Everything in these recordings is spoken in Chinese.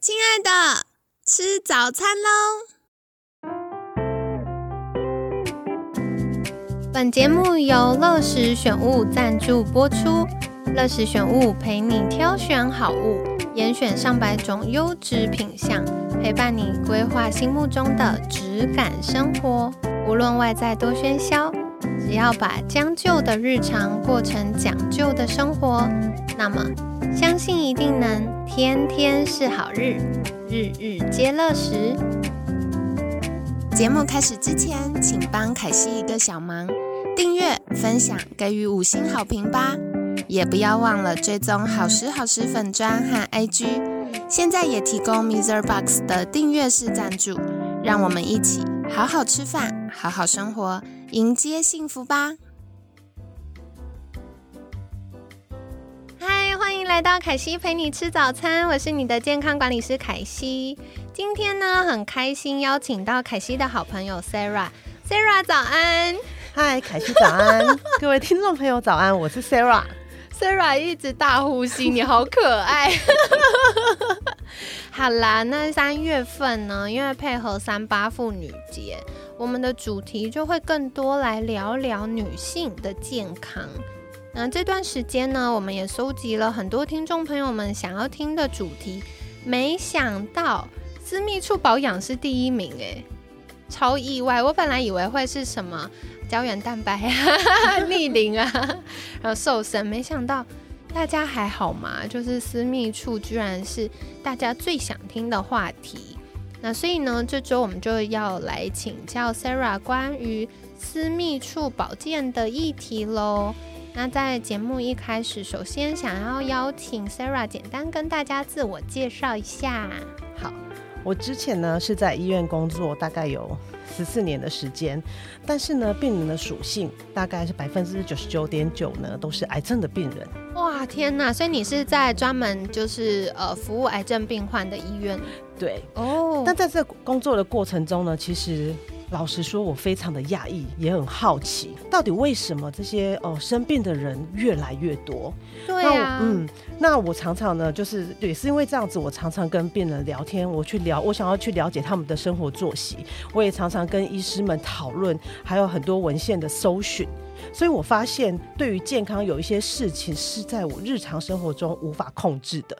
亲爱的，吃早餐喽！本节目由乐时选物赞助播出。乐时选物陪你挑选好物，严选上百种优质品相，陪伴你规划心目中的质感生活。无论外在多喧嚣，只要把将就的日常过成讲究的生活，那么相信一定能天天是好日，日日皆乐时。节目开始之前，请帮凯西一个小忙，订阅、分享、给予五星好评吧。也不要忘了追踪好时好时粉砖和 IG，现在也提供 Miser Box 的订阅式赞助，让我们一起好好吃饭，好好生活，迎接幸福吧！嗨，欢迎来到凯西陪你吃早餐，我是你的健康管理师凯西。今天呢，很开心邀请到凯西的好朋友 Sarah，Sarah 早安，嗨，凯西早安，各位听众朋友早安，我是 Sarah。Sarah 一直大呼吸，你好可爱。好啦，那三月份呢？因为配合三八妇女节，我们的主题就会更多来聊聊女性的健康。那这段时间呢，我们也收集了很多听众朋友们想要听的主题。没想到私密处保养是第一名，哎，超意外！我本来以为会是什么。胶原蛋白啊，逆龄啊，然后瘦身，没想到大家还好吗？就是私密处居然是大家最想听的话题。那所以呢，这周我们就要来请教 Sarah 关于私密处保健的议题喽。那在节目一开始，首先想要邀请 Sarah 简单跟大家自我介绍一下。好，我之前呢是在医院工作，大概有。十四年的时间，但是呢，病人的属性大概是百分之九十九点九呢，都是癌症的病人。哇，天哪！所以你是在专门就是呃服务癌症病患的医院？对，哦。但在这工作的过程中呢，其实。老实说，我非常的讶异，也很好奇，到底为什么这些哦生病的人越来越多？对啊，嗯，那我常常呢，就是也是因为这样子，我常常跟病人聊天，我去聊，我想要去了解他们的生活作息，我也常常跟医师们讨论，还有很多文献的搜寻。所以我发现，对于健康有一些事情是在我日常生活中无法控制的，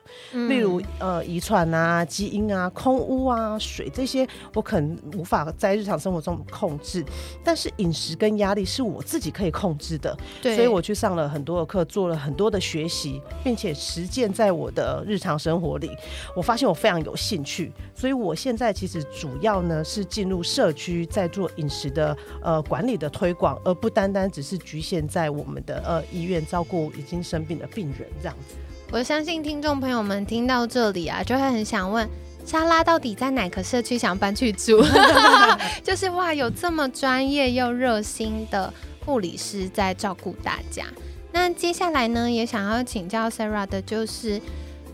例如呃遗传啊、基因啊、空污啊、水这些，我可能无法在日常生活中控制。但是饮食跟压力是我自己可以控制的，所以我去上了很多的课，做了很多的学习，并且实践在我的日常生活里。我发现我非常有兴趣，所以我现在其实主要呢是进入社区，在做饮食的呃管理的推广，而不单单只是。是局限在我们的呃医院照顾已经生病的病人这样子，我相信听众朋友们听到这里啊，就会很想问，莎拉到底在哪个社区想搬去住？就是哇，有这么专业又热心的护理师在照顾大家。那接下来呢，也想要请教 Sarah 的就是，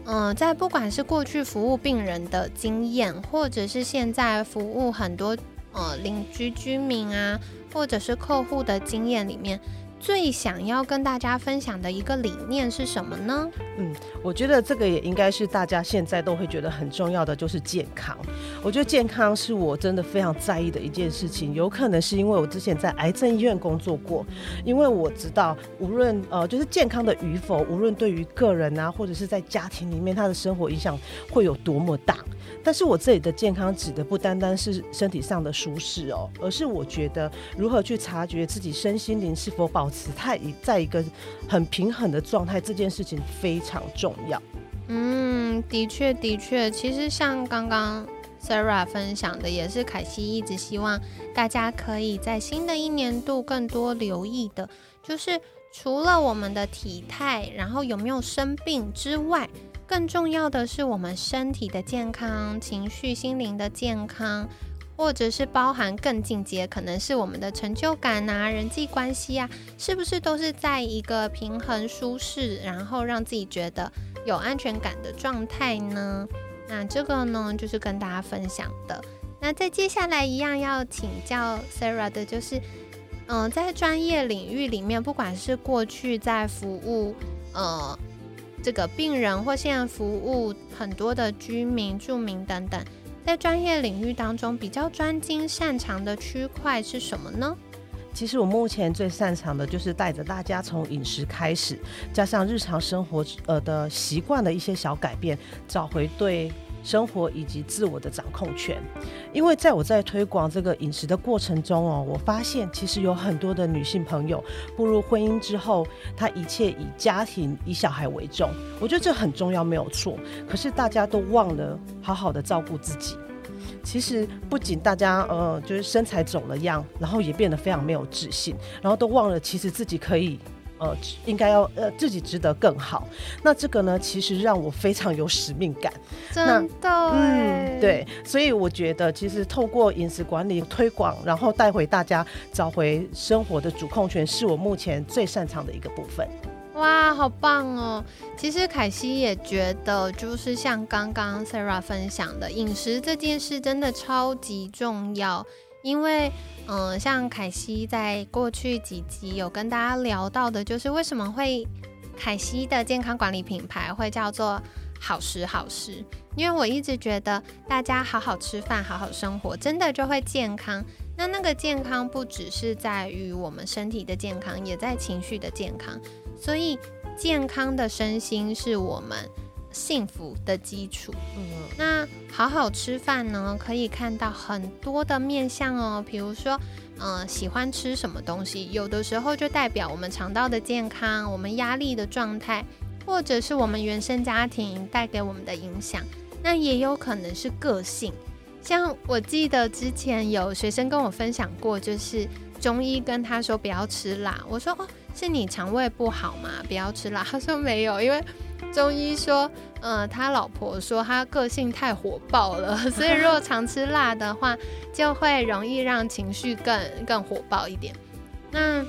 嗯，在不管是过去服务病人的经验，或者是现在服务很多呃邻居居民啊。或者是客户的经验里面，最想要跟大家分享的一个理念是什么呢？嗯，我觉得这个也应该是大家现在都会觉得很重要的，就是健康。我觉得健康是我真的非常在意的一件事情。有可能是因为我之前在癌症医院工作过，因为我知道无论呃就是健康的与否，无论对于个人啊，或者是在家庭里面，他的生活影响会有多么大。但是我这里的健康指的不单单是身体上的舒适哦，而是我觉得如何去察觉自己身心灵是否保持太一在一个很平衡的状态，这件事情非常重要。嗯，的确的确，其实像刚刚 Sarah 分享的，也是凯西一直希望大家可以在新的一年度更多留意的，就是除了我们的体态，然后有没有生病之外。更重要的是，我们身体的健康、情绪、心灵的健康，或者是包含更进阶，可能是我们的成就感啊、人际关系啊，是不是都是在一个平衡、舒适，然后让自己觉得有安全感的状态呢？那这个呢，就是跟大家分享的。那在接下来一样要请教 Sarah 的，就是嗯，在专业领域里面，不管是过去在服务呃这个病人，或现在服务很多的居民、住民等等，在专业领域当中比较专精擅长的区块是什么呢？其实我目前最擅长的就是带着大家从饮食开始，加上日常生活呃的习惯的一些小改变，找回对生活以及自我的掌控权。因为在我在推广这个饮食的过程中哦，我发现其实有很多的女性朋友步入婚姻之后，她一切以家庭、以小孩为重。我觉得这很重要，没有错。可是大家都忘了好好的照顾自己。其实不仅大家呃就是身材走了样，然后也变得非常没有自信，然后都忘了其实自己可以呃应该要呃自己值得更好。那这个呢，其实让我非常有使命感。真的，嗯，对，所以我觉得其实透过饮食管理推广，然后带回大家找回生活的主控权，是我目前最擅长的一个部分。哇，好棒哦！其实凯西也觉得，就是像刚刚 Sarah 分享的，饮食这件事真的超级重要。因为，嗯，像凯西在过去几集有跟大家聊到的，就是为什么会凯西的健康管理品牌会叫做好食好食。因为我一直觉得，大家好好吃饭、好好生活，真的就会健康。那那个健康不只是在于我们身体的健康，也在情绪的健康。所以，健康的身心是我们幸福的基础。嗯，那好好吃饭呢，可以看到很多的面相哦。比如说，嗯，喜欢吃什么东西，有的时候就代表我们肠道的健康，我们压力的状态，或者是我们原生家庭带给我们的影响。那也有可能是个性。像我记得之前有学生跟我分享过，就是中医跟他说不要吃辣，我说哦。是你肠胃不好吗？不要吃辣。他说没有，因为中医说，嗯，他老婆说他个性太火爆了，所以如果常吃辣的话，就会容易让情绪更更火爆一点。那，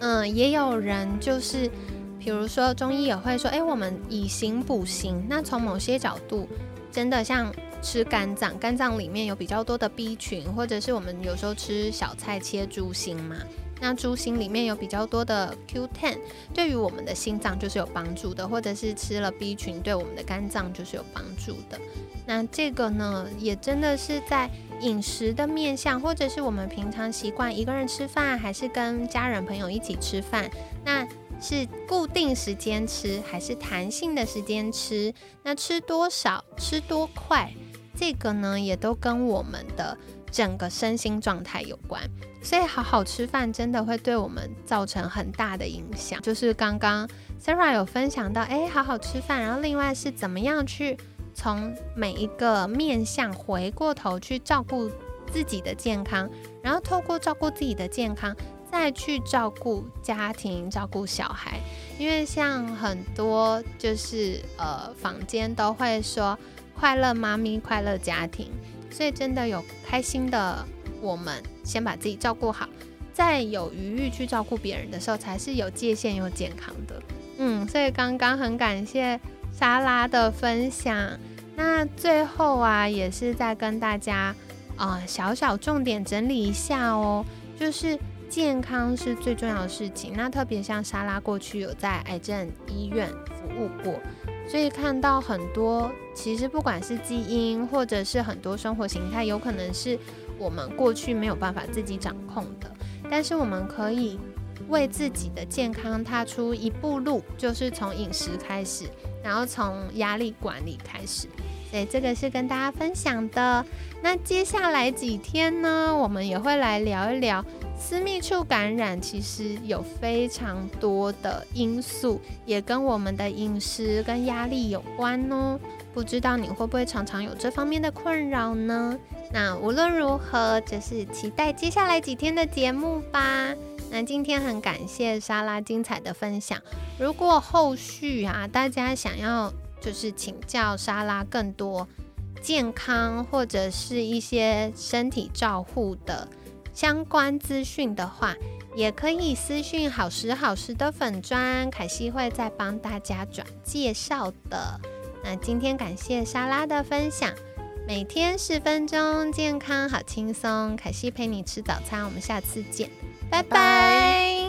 嗯，也有人就是，比如说中医也会说，哎，我们以形补形。那从某些角度，真的像吃肝脏，肝脏里面有比较多的 B 群，或者是我们有时候吃小菜切猪心嘛。那猪心里面有比较多的 Q10，对于我们的心脏就是有帮助的，或者是吃了 B 群，对我们的肝脏就是有帮助的。那这个呢，也真的是在饮食的面向，或者是我们平常习惯一个人吃饭，还是跟家人朋友一起吃饭，那是固定时间吃，还是弹性的时间吃？那吃多少，吃多快，这个呢，也都跟我们的。整个身心状态有关，所以好好吃饭真的会对我们造成很大的影响。就是刚刚 Sarah 有分享到，哎，好好吃饭，然后另外是怎么样去从每一个面向回过头去照顾自己的健康，然后透过照顾自己的健康，再去照顾家庭、照顾小孩。因为像很多就是呃坊间都会说，快乐妈咪，快乐家庭。所以真的有开心的，我们先把自己照顾好，再有余裕去照顾别人的时候，才是有界限又健康的。嗯，所以刚刚很感谢莎拉的分享。那最后啊，也是在跟大家啊小小重点整理一下哦，就是健康是最重要的事情。那特别像莎拉过去有在癌症医院服务过。所以看到很多，其实不管是基因，或者是很多生活形态，有可能是我们过去没有办法自己掌控的。但是我们可以为自己的健康踏出一步路，就是从饮食开始，然后从压力管理开始。对这个是跟大家分享的。那接下来几天呢，我们也会来聊一聊。私密处感染其实有非常多的因素，也跟我们的饮食跟压力有关哦。不知道你会不会常常有这方面的困扰呢？那无论如何，就是期待接下来几天的节目吧。那今天很感谢莎拉精彩的分享。如果后续啊，大家想要就是请教莎拉更多健康或者是一些身体照护的。相关资讯的话，也可以私讯好时好时的粉砖，凯西会再帮大家转介绍的。那今天感谢莎拉的分享，每天十分钟，健康好轻松，凯西陪你吃早餐，我们下次见，拜拜。